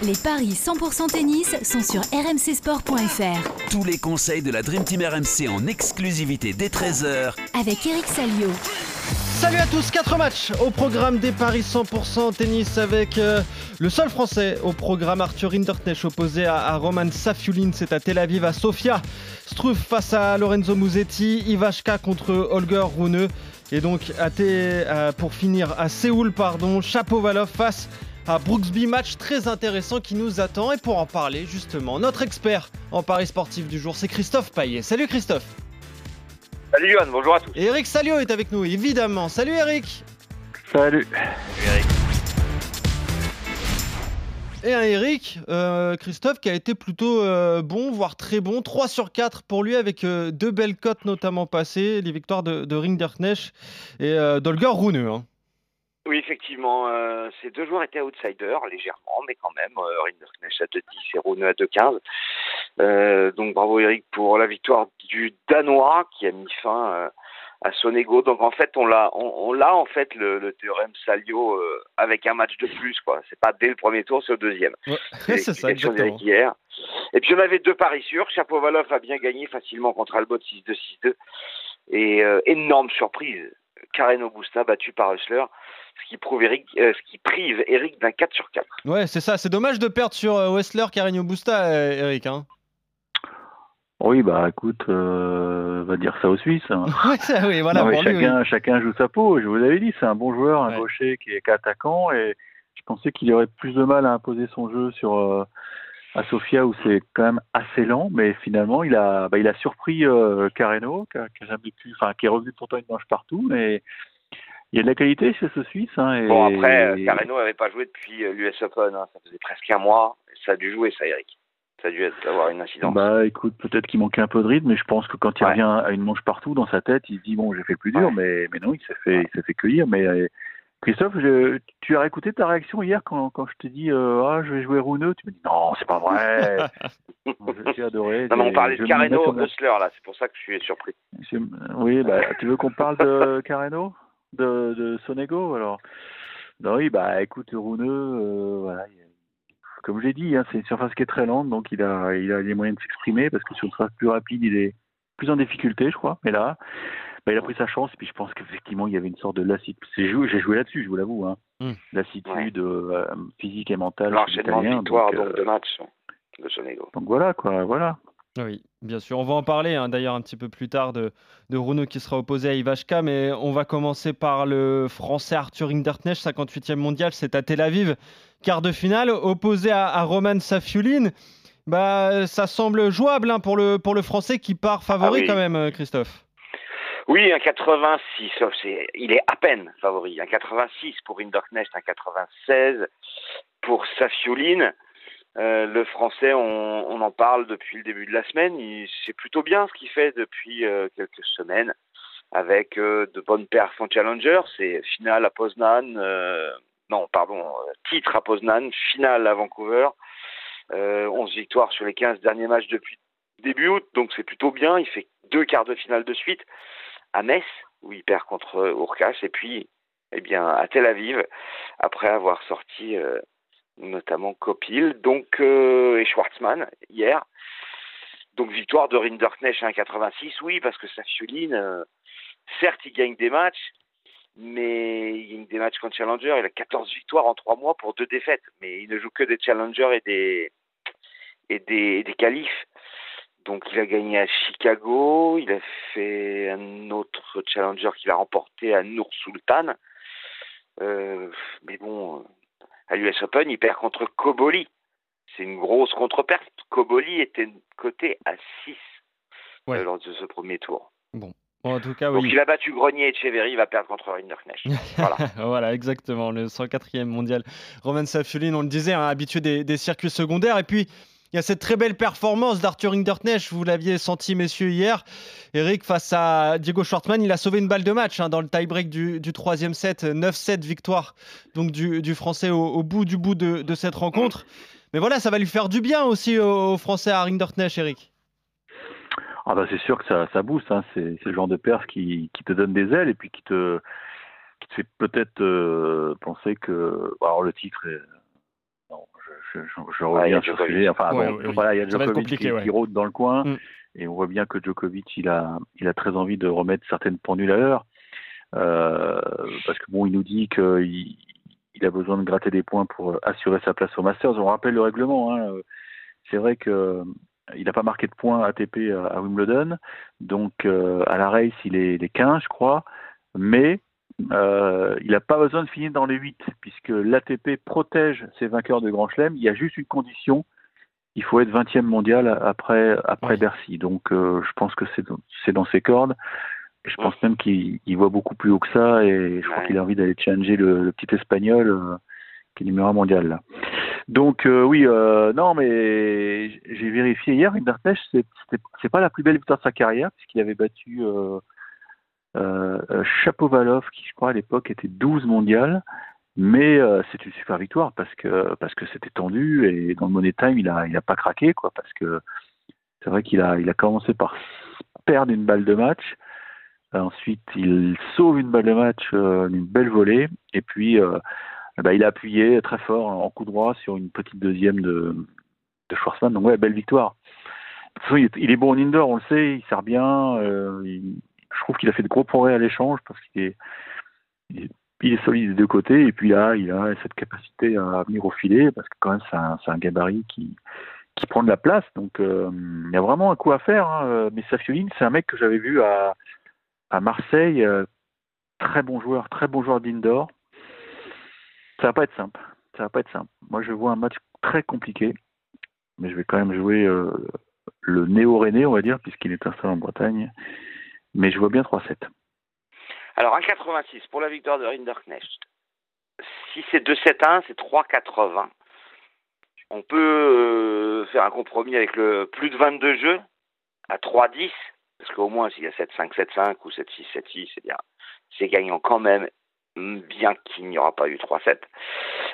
Les paris 100% tennis sont sur rmcsport.fr. Tous les conseils de la Dream Team RMC en exclusivité dès 13h Avec Eric Salio. Salut à tous, 4 matchs au programme des paris 100% tennis avec euh, le seul français au programme Arthur Hinderknecht opposé à, à Roman Safiulin, c'est à Tel Aviv à Sofia. Struff face à Lorenzo Musetti, Ivashka contre Holger Rune et donc à euh, pour finir à Séoul pardon, Chapovalov face à Brooksby, match très intéressant qui nous attend et pour en parler justement, notre expert en paris sportif du jour c'est Christophe Paillet. Salut Christophe Salut Johan, bonjour à tous. et Eric Salio est avec nous évidemment. Salut Eric Salut. Et un Eric, euh, Christophe, qui a été plutôt euh, bon, voire très bon. 3 sur 4 pour lui, avec euh, deux belles cotes notamment passées, les victoires de, de Rinderknecht et euh, d'Holger Rune. hein. Oui, effectivement, euh, ces deux joueurs étaient outsiders, légèrement, mais quand même. Euh, Rinderknecht à 2-10 et Rune à 2-15. Euh, donc bravo Eric pour la victoire du Danois qui a mis fin euh, à son ego. Donc en fait, on l'a, on, on l'a en fait le, le théorème Salio euh, avec un match de plus, quoi. C'est pas dès le premier tour, c'est au deuxième. Ouais, C'est ça, exactement. hier. Et puis on avait deux paris sûrs. Chapovalov a bien gagné facilement contre Albot 6-2, 6-2. Et énorme surprise, Karen Augusta battu par Hussler, ce qui prouve Eric, euh, ce qui prive Eric d'un 4 sur 4. Ouais, c'est ça. C'est dommage de perdre sur euh, Wessler, Carreño Busta, euh, Eric. Hein. Oui, bah écoute, euh, va dire ça aux Suisses. hein. Ça, oui, voilà. Non, mais pour lui, oui. chacun, chacun joue sa peau. Je vous l'avais dit, c'est un bon joueur, un Ouais. gaucher qui est attaquant et je pensais qu'il aurait plus de mal à imposer son jeu sur euh, à Sofia où c'est quand même assez lent, mais finalement il a, bah, il a surpris euh, Carreno, qui, a- qui a jamais pu, enfin qui est revenu pourtant une manche partout, mais il y a de la qualité chez ce Suisse. Hein, et, Bon, après, euh, Carreno n'avait pas joué depuis euh, l'US Open. hein. Ça faisait presque un mois. Ça a dû jouer, ça, Eric. Ça a dû avoir une incidence. Bah écoute, peut-être qu'il manquait un peu de rythme, mais je pense que quand il Ouais. revient à une manche partout dans sa tête, il se dit bon j'ai fait le plus dur, Ouais. mais, mais non, il s'est fait, il s'est fait cueillir. Mais euh, Christophe, je- tu as écouté ta réaction hier quand, quand je t'ai dit euh, ah je vais jouer Rouneux, tu me dis non c'est pas vrai. J'ai adoré. non, mais on parlait de Carreno, là. C'est pour ça que je suis surpris. Oui, bah tu veux qu'on parle de Carreno, de, de Sonego alors? Non, oui, bah écoute Rouneux, euh, voilà. il- Comme j'ai dit, hein, c'est une surface qui est très lente, donc il a, il a les moyens de s'exprimer parce que sur une surface plus rapide, il est plus en difficulté, je crois. Mais là, bah, il a pris sa chance. Et puis je pense qu'effectivement, il y avait une sorte de lassitude. J'ai joué là-dessus, je vous l'avoue. Hein. Hmm. Lassitude euh, physique et mentale. L'enchaînement de victoires donc, donc, euh, de match de Sonego. donc voilà, quoi. Voilà. Oui, bien sûr. On va en parler hein, d'ailleurs un petit peu plus tard de, de Rune qui sera opposé à Ivashka, mais on va commencer par le français Arthur Hinderknecht, 58e mondial, c'est à Tel Aviv, quart de finale, opposé à, à Roman Safiulin. Bah, ça semble jouable hein, pour, le, pour le français qui part favori Ah oui. quand même, euh, Christophe. Oui, un 86, sauf c'est, il est à peine favori. Un 86 pour Hinderknecht, un 96 pour Safiulin. Euh, le français, on, en parle depuis le début de la semaine. C'est plutôt bien ce qu'il fait depuis euh, quelques semaines, avec euh, de bonnes perfs en challenger. C'est finale à Poznan, non, pardon, titre à Poznan, finale à Vancouver. Euh, 11 victoires sur les 15 derniers matchs depuis début août, donc c'est plutôt bien. Il fait deux quarts de finale de suite à Metz, où il perd contre euh, Urkash, et puis eh bien, à Tel Aviv, après avoir sorti euh, notamment Kopil donc, euh, et Schwartzmann hier. Donc victoire de Rinderknecht à 1,86, oui, parce que Safiulin, euh, certes, il gagne des matchs, mais il gagne des matchs contre Challenger. Il a 14 victoires en 3 mois pour deux défaites, mais il ne joue que des Challengers et des, et. Donc il a gagné à Chicago, il a fait un autre challenger qu'il a remporté à Nour Sultan. Euh, mais bon, à l'US Open, il perd contre Koboli. C'est une grosse contre-perte. Koboli était coté à 6 Ouais. euh, lors de ce premier tour. Bon, en tout cas, Donc oui. il a battu Grenier et Echeverry, il va perdre contre Rinderknecht. voilà. voilà, exactement, le 104e mondial. Roman Safiulin, on le disait, hein, habitué des, des circuits secondaires. Et puis, il y a cette très belle performance d'Arthur Hinderknecht, vous l'aviez senti, messieurs, hier. Eric, face à Diego Schwartzmann, il a sauvé une balle de match hein, dans le tie-break du, troisième set. 9-7 victoire donc du, Français au, bout du bout de, cette rencontre. Mais voilà, ça va lui faire du bien aussi au, au Français à Hinderknecht, Eric. Ah bah c'est sûr que ça, ça booste. Hein. C'est, le genre de perf qui, te donne des ailes et puis qui te, fait peut-être euh, penser que. Le titre, est- je, je, je, reviens sur ce sujet. Enfin, Ouais, bon, oui, oui. voilà, il y a Djokovic qui, ouais. qui rôde dans le coin. Mm. Et on voit bien que Djokovic, il a, il a très envie de remettre certaines pendules à l'heure. Euh, parce que bon, il nous dit qu'il il a besoin de gratter des points pour assurer sa place au Masters. On rappelle le règlement. Hein. C'est vrai que euh, il n'a pas marqué de points ATP à, Wimbledon. Donc, euh, à la race, il est les 15, je crois. Mais euh, il n'a pas besoin de finir dans les 8, puisque l'ATP protège ses vainqueurs de Grand Chelem. Il y a juste une condition, il faut être 20e mondial après, après Oui. Bercy. Donc euh, je pense que c'est dans, c'est dans ses cordes. Je pense même qu'il il voit beaucoup plus haut que ça, et je crois qu'il a envie d'aller challenger le, le petit Espagnol euh, qui est numéro un mondial. Là. Donc euh, oui, euh, non, mais j'ai vérifié hier, Rinderknecht, c'est c'est- pas la plus belle victoire de sa carrière, puisqu'il avait battu euh, Chapovalov, qui je crois à l'époque était 12 mondial, mais euh, c'est une super victoire parce que parce que c'était tendu et dans le Money Time il a il a pas craqué quoi parce que c'est vrai qu'il a il a commencé par perdre une balle de match, ensuite il sauve une balle de match euh, d'une belle volée et puis euh, bah, il a appuyé très fort en coup droit sur une petite deuxième de de Schwarzman donc ouais belle victoire. Il est, bon en indoor, on le sait, il sert bien. euh, je trouve qu'il a fait de gros progrès à l'échange parce qu'il est, solide des deux côtés et puis là, il a cette capacité à venir au filet parce que quand même c'est un, gabarit qui, prend de la place. Donc euh, il y a vraiment un coup à faire. Hein. Mais Safioline, c'est un mec que j'avais vu à, à Marseille, euh, très bon joueur, très bon joueur d'indoor. Ça va pas être simple. Ça va pas être simple. Moi, je vois un match très compliqué, mais je vais quand même jouer euh, le néo-René, on va dire, puisqu'il est installé en Bretagne. Mais je vois bien 3-7. Alors 1,86 pour la victoire de Rinderknecht. Si c'est 2-7-1, c'est 3,80. On peut euh, faire un compromis avec le plus de 22 jeux à 3-10, parce qu'au moins s'il y a 7-5, 7-5 ou 7-6, 7-6, c'est. C'est gagnant quand même, bien qu'il n'y aura pas eu 3-7.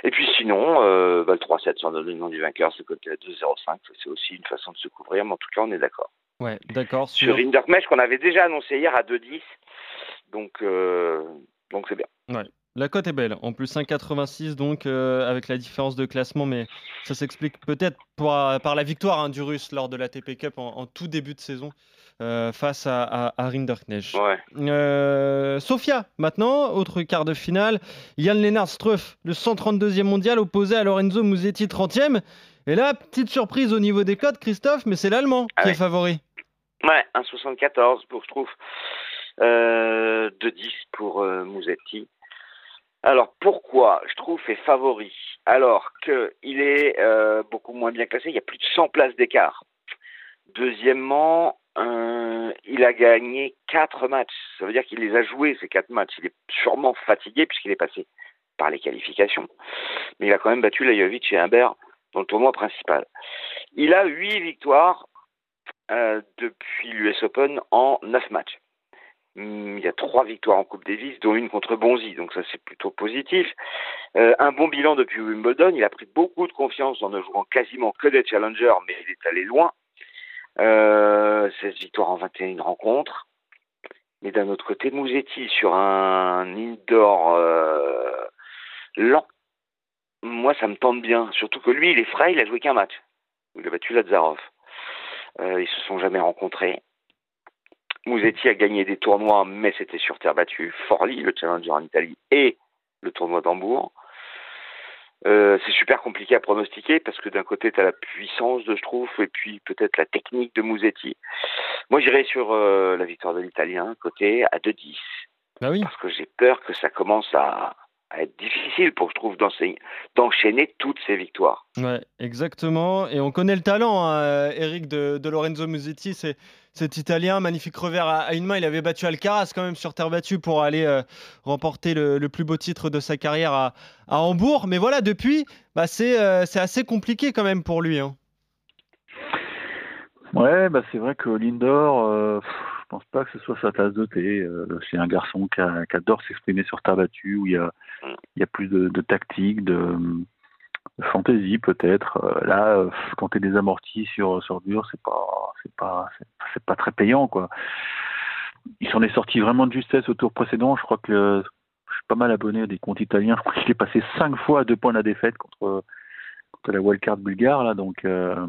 Et puis sinon, euh, bah, le 3-7 sans donner le nom du vainqueur, c'est côté à 2-0-5. C'est aussi une façon de se couvrir, mais en tout cas, on est d'accord. Ouais, d'accord. Sur. Rinderknecht, qu'on avait déjà annoncé hier à 2-10. Donc, euh, donc c'est bien. La cote est belle. En plus 1,86 donc euh, avec la différence de classement, mais ça s'explique peut-être par, par la victoire hein, du Russe lors de la TP Cup en, en tout début de saison euh, face à, à, à Rinderknecht. Ouais. Euh, Sofia, maintenant, autre quart de finale. Yann Lennart Struff, le 132e mondial, opposé à Lorenzo Musetti, 30e. Et là, petite surprise au niveau des codes, Christophe, mais c'est l'Allemand Ah qui ouais. est favori. Ouais, 1,74 pour, je trouve. Euh, 2,10 pour euh, Musetti. Alors, pourquoi je trouve est favori Alors qu'il est euh, beaucoup moins bien classé, il y a plus de 100 places d'écart. Deuxièmement, euh, il a gagné 4 matchs. Ça veut dire qu'il les a joués, ces 4 matchs. Il est sûrement fatigué puisqu'il est passé par les qualifications. Mais il a quand même battu Lajovic et Humbert dans le tournoi principal. Il a 8 victoires euh, depuis l'US Open en 9 matchs. Hum, Il y a trois victoires en Coupe Davis, dont une contre Bonzi, donc ça c'est plutôt positif. Euh, un bon bilan depuis Wimbledon, il a pris beaucoup de confiance en ne jouant quasiment que des challengers, mais il est allé loin. Euh, 16 victoires en 21 rencontres. Mais d'un autre côté, Mouzetti sur un indoor euh, lent, moi ça me tente bien. Surtout que lui, il est frais, il a joué qu'un match. Il a battu Lazarov. Euh, ils se sont jamais rencontrés. Musetti a gagné des tournois, mais c'était sur terre battue. Forli, le challenger en Italie, et le tournoi d'Hambourg. Euh, c'est super compliqué à pronostiquer parce que d'un côté, tu as la puissance de Struff et puis peut-être la technique de Musetti. Moi, j'irai sur euh, la victoire de l'Italien, côté à 2-10, Bah oui. parce que j'ai peur que ça commence à, être difficile pour Struff d'enseigner- d'enchaîner toutes ces victoires. Ouais, exactement. Et on connaît le talent, hein, Eric, de, de Lorenzo Musetti. C'est cet Italien, magnifique revers à, à une main. Il avait battu Alcaraz quand même sur terre battue pour aller euh, remporter le, le plus beau titre de sa carrière à, à Hambourg. Mais voilà, depuis, bah, c'est euh, c'est assez compliqué quand même pour lui. hein. Ouais, bah c'est vrai que l'indoor, euh, pff, je pense pas que ce soit sa tasse de thé. Euh, c'est un garçon qui, a- qui adore s'exprimer sur terre battue, où il y a, il y a plus de, de tactique, de, de fantaisie peut-être. Euh, là, euh, quand t'es désamorti sur sur dur, c'est pas c'est pas c'est, pas très payant quoi. Il s'en est sorti vraiment de justesse au tour précédent. Je crois que je suis pas mal abonné à des comptes italiens. Je crois qu'il est passé cinq fois à deux points de la défaite contre de la wildcard bulgare là, donc euh,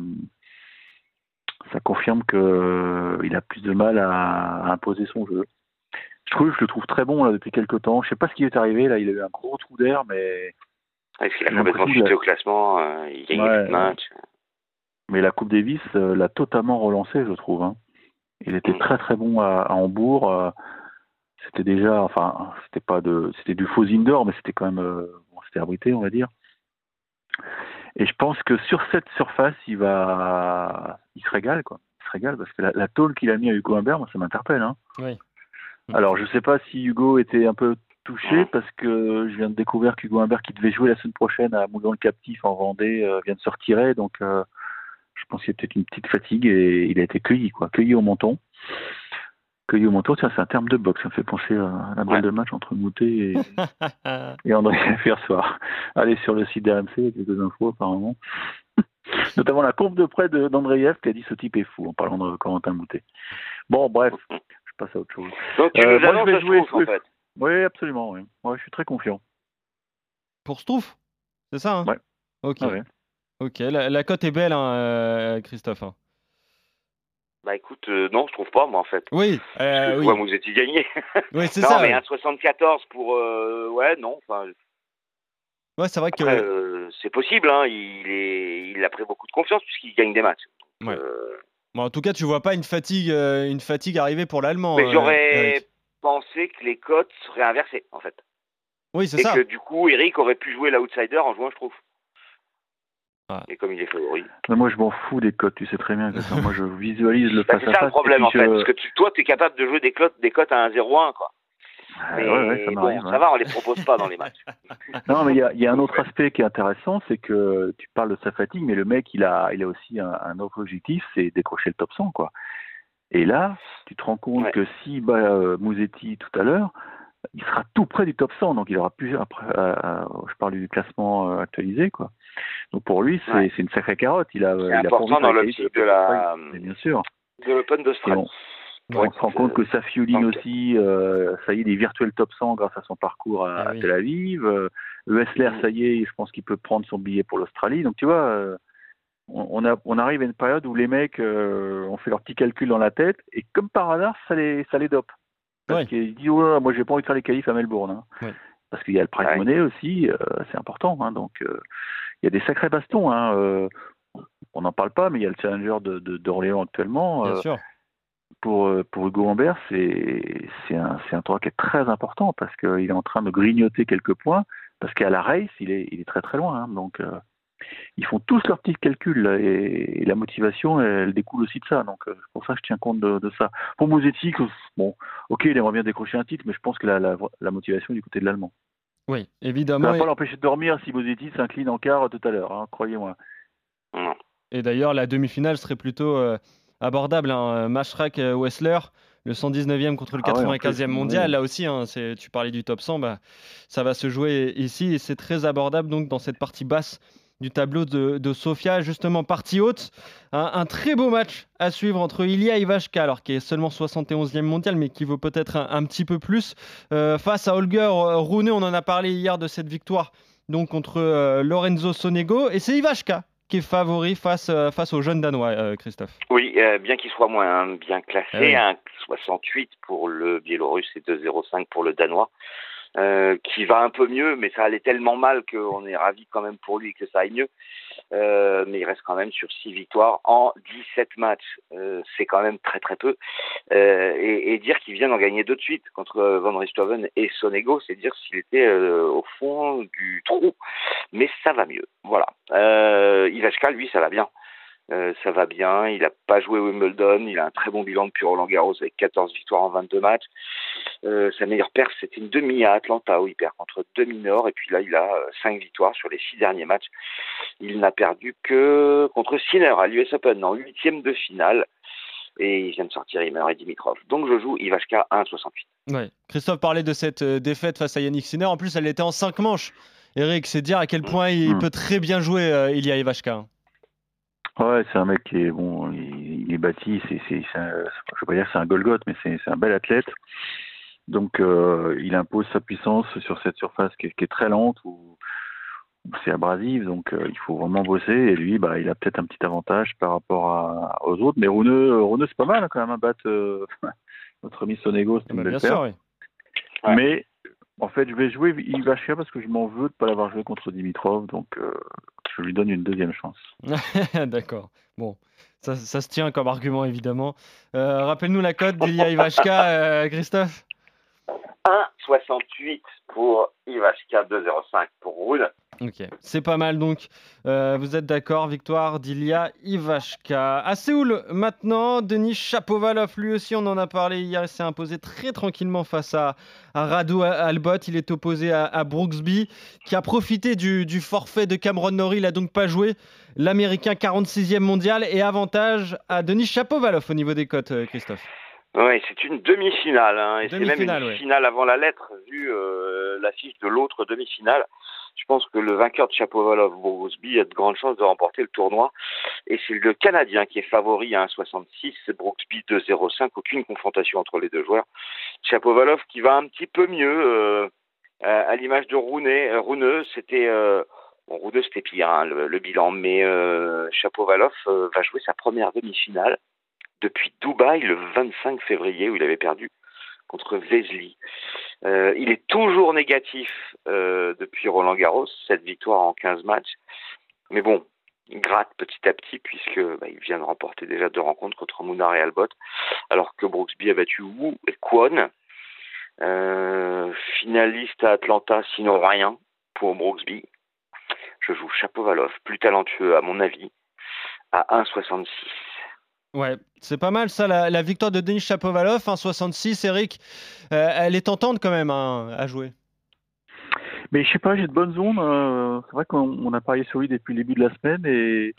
ça confirme que euh, il a plus de mal à imposer son jeu. Je trouve, je le trouve très bon là depuis quelques temps. Je sais pas ce qui est arrivé là, il a eu un gros trou d'air, mais Est-ce qu'il a complètement chuté au classement euh, Il gagne Ouais, les matchs. mais la Coupe Davis euh, l'a totalement relancé, je trouve. hein. Il était Mm. très très bon à, à Hambourg. euh, c'était déjà, enfin, c'était pas de, c'était du faux indoor, mais c'était quand même, euh, bon, c'était abrité, on va dire. Et je pense que sur cette surface, il va, il se régale quoi. Il se régale parce que la, la tôle qu'il a mis à Hugo Humbert, moi, ça m'interpelle. Hein. Oui. Alors, je sais pas si Hugo était un peu touché Ouais. parce que je viens de découvrir qu'Hugo Humbert, qui devait jouer la semaine prochaine à Moulin le Captif en Vendée, euh, vient de se retirer. Donc, euh, je pense qu'il y a peut-être une petite fatigue et il a été cueilli, quoi, cueilli au menton. Cueilli au menton, tiens, c'est un terme de boxe, ça me fait penser à la balle Ouais. de match entre Moutet et, et André hier soir. Allez sur le site d'RMC, il y a quelques infos apparemment. Notamment la courbe de près d'Andreev qui a dit ce type est fou en parlant de Corentin Moutet. Bon, bref, passe à autre chose. Donc tu Euh, nous moi, je vais jouer trouve, en fait. Oui, absolument, oui. Ouais, je suis très confiant. Pour Stouff C'est ça hein? Ouais. Ok. Ah ouais. Ok, la, la cote est belle, hein, euh, Christophe. hein. Bah écoute, euh, non, je trouve pas, moi, en fait. Oui, euh, oui. vois Mouzetti gagner. oui c'est non, ça. mais ouais. un 74 pour... euh, ouais, non, enfin... Ouais, c'est vrai que. Après, euh, c'est possible, hein, il, est, il a pris beaucoup de confiance puisqu'il gagne des matchs. Donc, Ouais. Bon, en tout cas, tu vois pas une fatigue, euh, une fatigue arriver pour l'allemand. mais euh, j'aurais pensé que les cotes seraient inversées, en fait. Oui, c'est Et ça. que du coup, Eric aurait pu jouer l'outsider en jouant, je trouve. Ouais. Et comme il est favori. Mais moi, je m'en fous des cotes, tu sais très bien. Vincent. moi, je visualise le Bah, face c'est ça le problème, et en fait. je- Parce que tu, toi, tu es capable de jouer des cotes, des cotes à 1-0-1, quoi. Ah, Mais ouais, ouais, ça bon, ça ouais. va, on les propose pas dans les matchs. Non, mais il y a, y a un autre aspect qui est intéressant, c'est que tu parles de sa fatigue, mais le mec, il a, il a aussi un, un autre objectif, c'est décrocher le top 100, quoi. Et là, tu te rends compte que si bat euh, Mouzetti tout à l'heure, il sera tout près du top 100, donc il aura plus après, euh, euh, je parle du classement euh, actualisé, quoi. Donc pour lui, c'est une sacrée carotte. Il a, C'est il a important envie dans l'optique de la, bien sûr. de l'Open d'Australie. On, on se rend compte que Safiuline donc- aussi, euh, ça y est, il est virtuel top 100 grâce à son parcours à, Ah oui. Tel Aviv. Euh, Wessler, ça y est, je pense qu'il peut prendre son billet pour l'Australie. Donc tu vois, euh, on, on a, on arrive à une période où les mecs euh, ont fait leurs petits calculs dans la tête et comme par hasard, ça les, ça les dope. Parce Ouais. qu'ils disent, ouais, moi j'ai pas envie de faire les qualifs à Melbourne. hein. Ouais. Parce qu'il y a le prize Ouais. money aussi, euh, c'est important. hein. donc euh, il y a des sacrés bastons. Hein. euh, on n'en parle pas, mais il y a le challenger de, de- d'Orléans actuellement. Bien euh, sûr. Pour, euh, pour Hugo Humbert, c'est c'est un, c'est un tournoi qui est très important parce qu'il est en train de grignoter quelques points, parce qu'à la race, il est, il est très très loin. hein. donc, euh, ils font tous leurs petits calculs et, et la motivation, elle, découle aussi de ça. Donc, euh, c'est pour ça que je tiens compte de, de ça. Pour Mosetti, bon, ok, il aimerait bien décrocher un titre, mais je pense que la, la, la motivation est du côté de l'Allemand. Oui, Ça évidemment. va pas l'empêcher de dormir si Mosetti s'incline en quart tout à l'heure, hein, croyez-moi. Non. Et d'ailleurs, la demi-finale serait plutôt euh, abordable. Hein. Mashrak euh, Wessler, le 119e contre le Ah ouais, en 95e plus, mondial. Là aussi, hein, tu parlais du top 100, bah, ça va se jouer ici et c'est très abordable donc dans cette partie basse du tableau de, de Sofia, justement partie haute. Un, un très beau match à suivre entre Ilya Ivashka, alors qui est seulement 71e mondial, mais qui vaut peut-être un, un petit peu plus, euh, face à Holger euh, Rune. On en a parlé hier de cette victoire donc contre euh, Lorenzo Sonego. Et c'est Ivashka qui est favori face, euh, face aux jeunes Danois, euh, Christophe. Oui, euh, bien qu'il soit moins bien classé, Ah oui. un 68 pour le Biélorusse et 2,05 pour le Danois, euh, qui va un peu mieux, mais ça allait tellement mal qu'on est ravi quand même pour lui que ça aille mieux. Euh, mais il reste quand même sur 6 victoires en 17 matchs. Euh, c'est quand même très très peu. Euh, et, dire qu'il vient d'en gagner deux de suite contre Van Richthofen et Sonego, c'est dire s'il était au fond du trou. Mais ça va mieux. Voilà. Ivashka, lui, ça va bien. Euh, ça va bien, il n'a pas joué Wimbledon, il a un très bon bilan depuis Roland Garros avec 14 victoires en 22 matchs. Euh, sa meilleure perf, c'était une demi à Atlanta où il perd contre deux mineurs et puis là, il a 5 victoires sur les 6 derniers matchs. Il n'a perdu que contre Sinner à l'US Open en huitième de finale et il vient de sortir Imer et Dimitrov. Donc je joue Ivashka 1,68. Ouais. Christophe parlait de cette euh, défaite face à Yannick Sinner. En plus, elle était en 5 manches. Eric, c'est dire à quel point il Mm. peut très bien jouer euh, Ilya Ivashka. Hein. Ouais, c'est un mec qui est bon, il, il est bâti, c'est, c'est, c'est un- je veux pas dire que c'est un Golgoth, mais c'est, c'est un bel athlète. Donc euh, il impose sa puissance sur cette surface qui est, qui est très lente où, c'est abrasif, donc euh, il faut vraiment bosser. Et lui, bah, il a peut-être un petit avantage par rapport à, aux autres. Mais Rouneux, Rouneux c'est pas mal hein, quand même, à battre euh, notre ami Sonego, c'est Ah une bah, belle bien paire. sûr, oui. Ouais. Mais en fait, je vais jouer Ivashka parce que je m'en veux de ne pas l'avoir joué contre Dimitrov, donc euh, je lui donne une deuxième chance. D'accord. Bon, ça, se tient comme argument, évidemment. Euh, Rappelle-nous la cote d'Ilya Ivashka, euh, Christophe? 1,68 pour Ivashka, 2,05 pour Rune. Ok, c'est pas mal donc. Euh, vous êtes d'accord, victoire d'Ilya Ivashka. À Séoul, maintenant, Denis Chapovalov, lui aussi, on en a parlé hier, il s'est imposé très tranquillement face à, à Radu Albot. Il est opposé à, Brooksby, qui a profité du, forfait de Cameron Norrie, il a donc pas joué. L'Américain 46e mondial et avantage à Denis Chapovalov au niveau des cotes, euh, Christophe. Oui, c'est une demi-finale, hein, et c'est même une ouais. finale avant la lettre, vu euh, l'affiche de l'autre demi-finale. Je pense que le vainqueur de Chapovalov, Brooksby, a de grandes chances de remporter le tournoi. Et c'est le Canadien qui est favori à 1,66, Brooksby 2,05, aucune confrontation entre les deux joueurs. Chapovalov qui va un petit peu mieux, euh, à l'image de Rouneux, euh, Rouneux, c'était... Euh, Bon, Rouneux, c'était pire, hein, le, le bilan, mais euh, Chapovalov euh, va jouer sa première demi-finale depuis Dubaï le 25 février où il avait perdu contre Vesely. Euh, il est toujours négatif euh, depuis Roland Garros, cette victoire en 15 matchs. Mais bon, il gratte petit à petit puisque bah, il vient de remporter déjà deux rencontres contre Mounar et Albot, alors que Brooksby a battu Wu et Kwon. Euh, finaliste à Atlanta, sinon rien pour Brooksby. Je joue Chapovalov, plus talentueux à mon avis, à 1,66. Ouais, c'est pas mal ça, la, la victoire de Denis Chapovalov, 1,66. Eric, euh, elle est tentante quand même hein, à jouer. Mais je sais pas, j'ai de bonnes ondes. euh, c'est vrai qu'on on a parié sur lui depuis le début de la semaine et.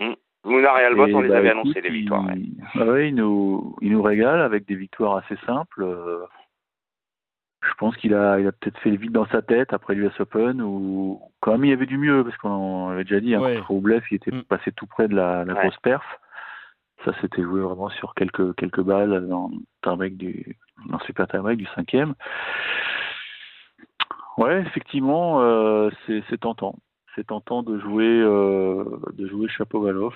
Mounar et Albot, on les bah, avait écoute, annoncés, les il- victoires. ouais. Ouais, il nous, il nous régale avec des victoires assez simples. euh, Je pense qu'il a, il a peut-être fait le vide dans sa tête après l'US Open ou quand même il y avait du mieux parce qu'on avait déjà dit hein, Ouais. contre Roublev, il était Mm. passé tout près de la, la Ouais. grosse perf. Ça s'était joué vraiment sur quelques quelques balles dans le du dans super tie-break du cinquième. Ouais, effectivement, euh, c'est c'est tentant. C'est tentant de jouer euh, de jouer Chapovalov.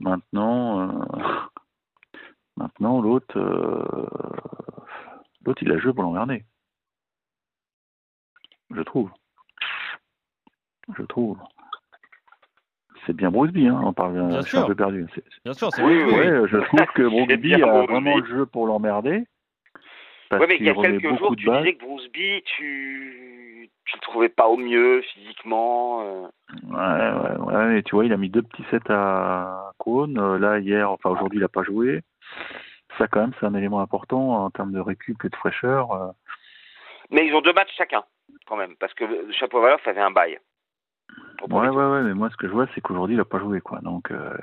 Maintenant, euh, maintenant l'autre, euh, l'autre il a joué pour l'emmerder. Je trouve. Je trouve. C'est bien Brooksby, hein. On parle. Bien suis un sûr. peu perdu. Bien sûr, c'est Oui, vrai. oui, je trouve que Brooksby bien a Brooksby. vraiment le jeu pour l'emmerder. Parce Ouais, mais il y a quelques jours, tu balles. disais que Bruceby, tu tu le trouvais pas au mieux physiquement. euh. Ouais, ouais, ouais, mais tu vois, il a mis deux petits sets à Kwon. Euh, Là, hier, enfin aujourd'hui, il n'a pas joué. Ça, quand même, c'est un élément important en termes de récup et de fraîcheur. euh. Mais ils ont deux matchs chacun, quand même, parce que le Chapovalov avait un bail. Ouais, ouais, ouais, mais moi, ce que je vois, c'est qu'aujourd'hui, il n'a pas joué, quoi. Donc, euh,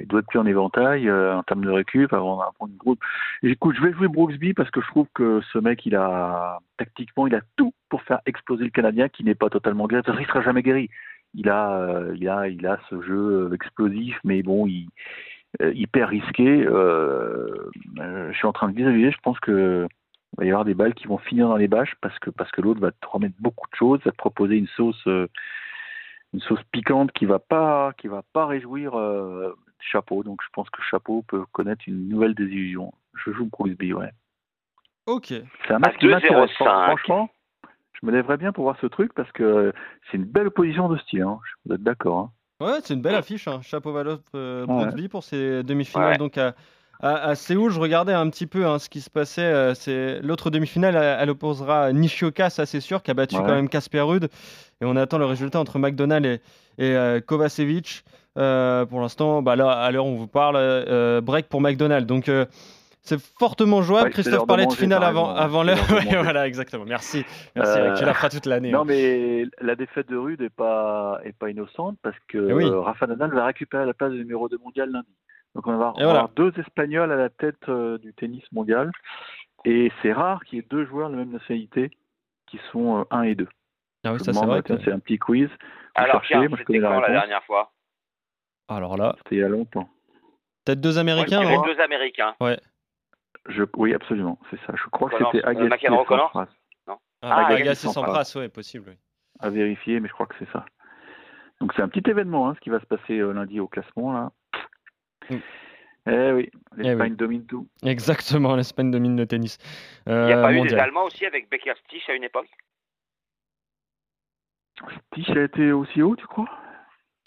il doit être plus en éventail euh, en termes de récup avant avant une groupe. Écoute, je vais jouer Brooksby parce que je trouve que ce mec, il a, tactiquement, il a tout pour faire exploser le Canadien qui n'est pas totalement guéri. Il sera jamais guéri. Il a, euh, il a, il a ce jeu euh, explosif, mais bon, il, euh, hyper risqué. Euh, je suis en train de visualiser, je pense que il va y avoir des balles qui vont finir dans les bâches parce que parce que l'autre va te remettre beaucoup de choses, va te proposer une sauce euh, une sauce piquante qui va pas qui va pas réjouir euh, Chapeau. Donc je pense que Chapeau peut connaître une nouvelle désillusion. Je joue Brooksby, ouais. Ok. C'est un match qui 2,05. m'intéresse. Fran- Franchement, je me lèverais bien pour voir ce truc parce que c'est une belle opposition de style. Hein. Vous êtes d'accord hein Ouais, c'est une belle affiche, hein. Chapovalov euh, Ouais. Brooksby pour ces demi-finales. Ouais. Donc à, à, à Séoul, je regardais un petit peu hein, ce qui se passait. euh, c'est l'autre demi-finale, elle, elle opposera Nishioka, ça c'est sûr, qui a battu Ouais. quand même Casper Ruud. Et on attend le résultat entre McDonald et, et euh, Kovacevic. Euh, pour l'instant, bah là, à l'heure où on vous parle, break pour McDonald. Donc c'est fortement jouable. Ouais, Christophe de parlait de finale avant, c'est l'heure. Ouais, voilà, exactement. Merci. Merci Euh, Eric, tu la feras toute l'année. Non, hein. mais la défaite de Rude n'est pas, est pas innocente parce que Eh oui. Rafa Nadal va récupérer la place de numéro 2 mondial lundi. Donc on va avoir, Et voilà. deux Espagnols à la tête euh, du tennis mondial. Et c'est rare qu'il y ait deux joueurs de la même nationalité qui sont 1 et 2. Ah oui, ça me c'est vrai. que- C'est un petit quiz. Alors, cherchez, tiens, moi je c'était connais la dernière fois? Alors là, C'était il y a longtemps. peut-être deux Américains. dirais hein. deux Américains. Je, oui, absolument, c'est ça. Je crois que c'était euh, Agassi et McEnroe Connors Sampras. Ah, Ah, Agassi Agassi sans Sampras. Ouais, possible. oui. à vérifier, mais je crois que c'est ça. Donc c'est un petit événement, hein, ce qui va se passer euh, lundi au classement là. Mm. Eh oui, l'Espagne Eh oui. domine tout. Exactement, l'Espagne domine le tennis. Il n'y a euh, pas eu des mondial. Allemands aussi avec Becker Stich à une époque? Stich a été aussi haut, tu crois?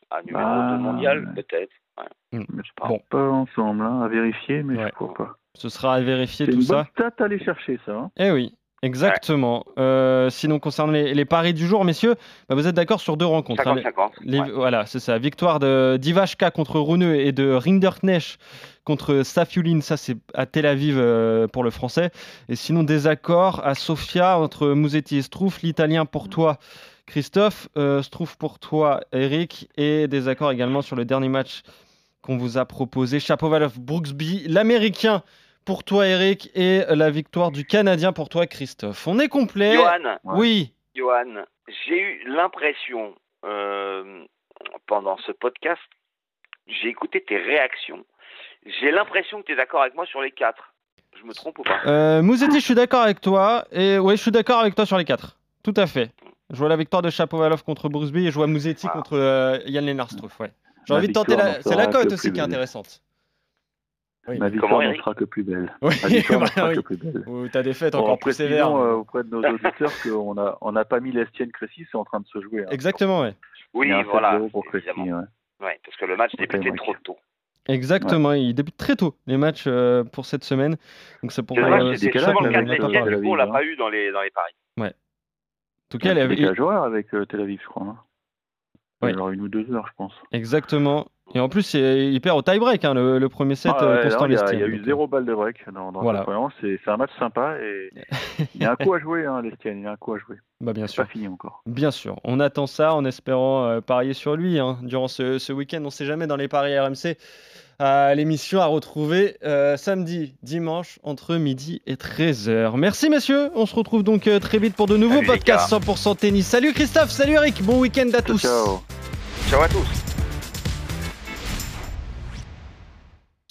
Ah, numéro Bah, 2 mondial, ouais. peut-être. Mais je pense Bon. pas ensemble, hein, à vérifier, mais Ouais. je crois pas. Ce sera à vérifier C'est tout une ça. stat à aller chercher, ça. hein. Eh oui, exactement. Euh, sinon, concernant les, les paris du jour, messieurs, bah, vous êtes d'accord sur deux rencontres. hein. 50-50. Les- ouais. Voilà, c'est ça. Victoire de d'Ivashka contre Runeux et de Rinderknecht contre Safiulin. Ça, c'est à Tel Aviv euh, pour le français. Et sinon, désaccord à Sofia entre Mouzetti et Strouf. L'italien pour toi, Christophe. Euh, Strouf pour toi, Eric. Et désaccord également sur le dernier match qu'on vous a proposé. Chapovalov Brooksby. L'américain pour toi, Eric. Et la victoire du Canadien pour toi, Christophe. On est complet. Johan, Oui. Johan, j'ai eu l'impression euh, pendant ce podcast, j'ai écouté tes réactions. J'ai l'impression que tu es d'accord avec moi sur les quatre. Je me trompe ou pas? Euh, Mouzetti, je suis d'accord avec toi. Et ouais, je suis d'accord avec toi sur les quatre. Tout à fait. Je vois la victoire de Chapovalov contre Brooksby et je vois Mouzetti contre euh, Yann Lennart-Struff. Ouais. J'ai envie de tenter la. C'est la cote aussi qui est intéressante. Oui. Ma Comment, victoire n'en sera que plus belle. Oui, Ma victoire bah sera oui. que plus belle. Ou ta défaite Bon, encore plus sévère. euh, auprès de nos auditeurs qu'on n'a on n'a pas mis l'Estienne Crécy, c'est en train de se jouer. hein. Exactement, ouais. Oui, voilà. 7-0 pour Crécy. ouais. Ouais, parce que le match débutait trop tôt. Exactement. Il débute très tôt les matchs euh, pour cette semaine. Donc c'est pour C'est euh, c'est c'était quel souvent âge le cas de avec, l'Estienne, du coup, on l'a pas eu dans les, dans les paris. En tout cas, elle Il y a horaire avec euh, Tel Aviv, je crois. hein. Oui. Alors une ou deux heures, je pense. exactement. Et en plus, c'est- il perd au tie-break hein, le, le premier set Ah euh, ouais, Constant il y a, Lestienne. il y a eu zéro balle de break dans, dans Voilà. C'est c'est un match sympa et il y a un coup à jouer, hein, l'Estienne. Il y a un coup à jouer. Bah bien C'est sûr. pas fini encore. Bien sûr, on attend ça en espérant euh, parier sur lui hein, durant ce, ce week-end. On ne sait jamais dans les paris RMC. à l'émission à retrouver euh, samedi, dimanche, entre midi et 13h. Merci messieurs, on se retrouve donc euh, très vite pour de nouveaux Salut, podcasts 100% tennis. Salut Christophe, salut Eric, bon week-end à tous. Ciao. Ciao à tous.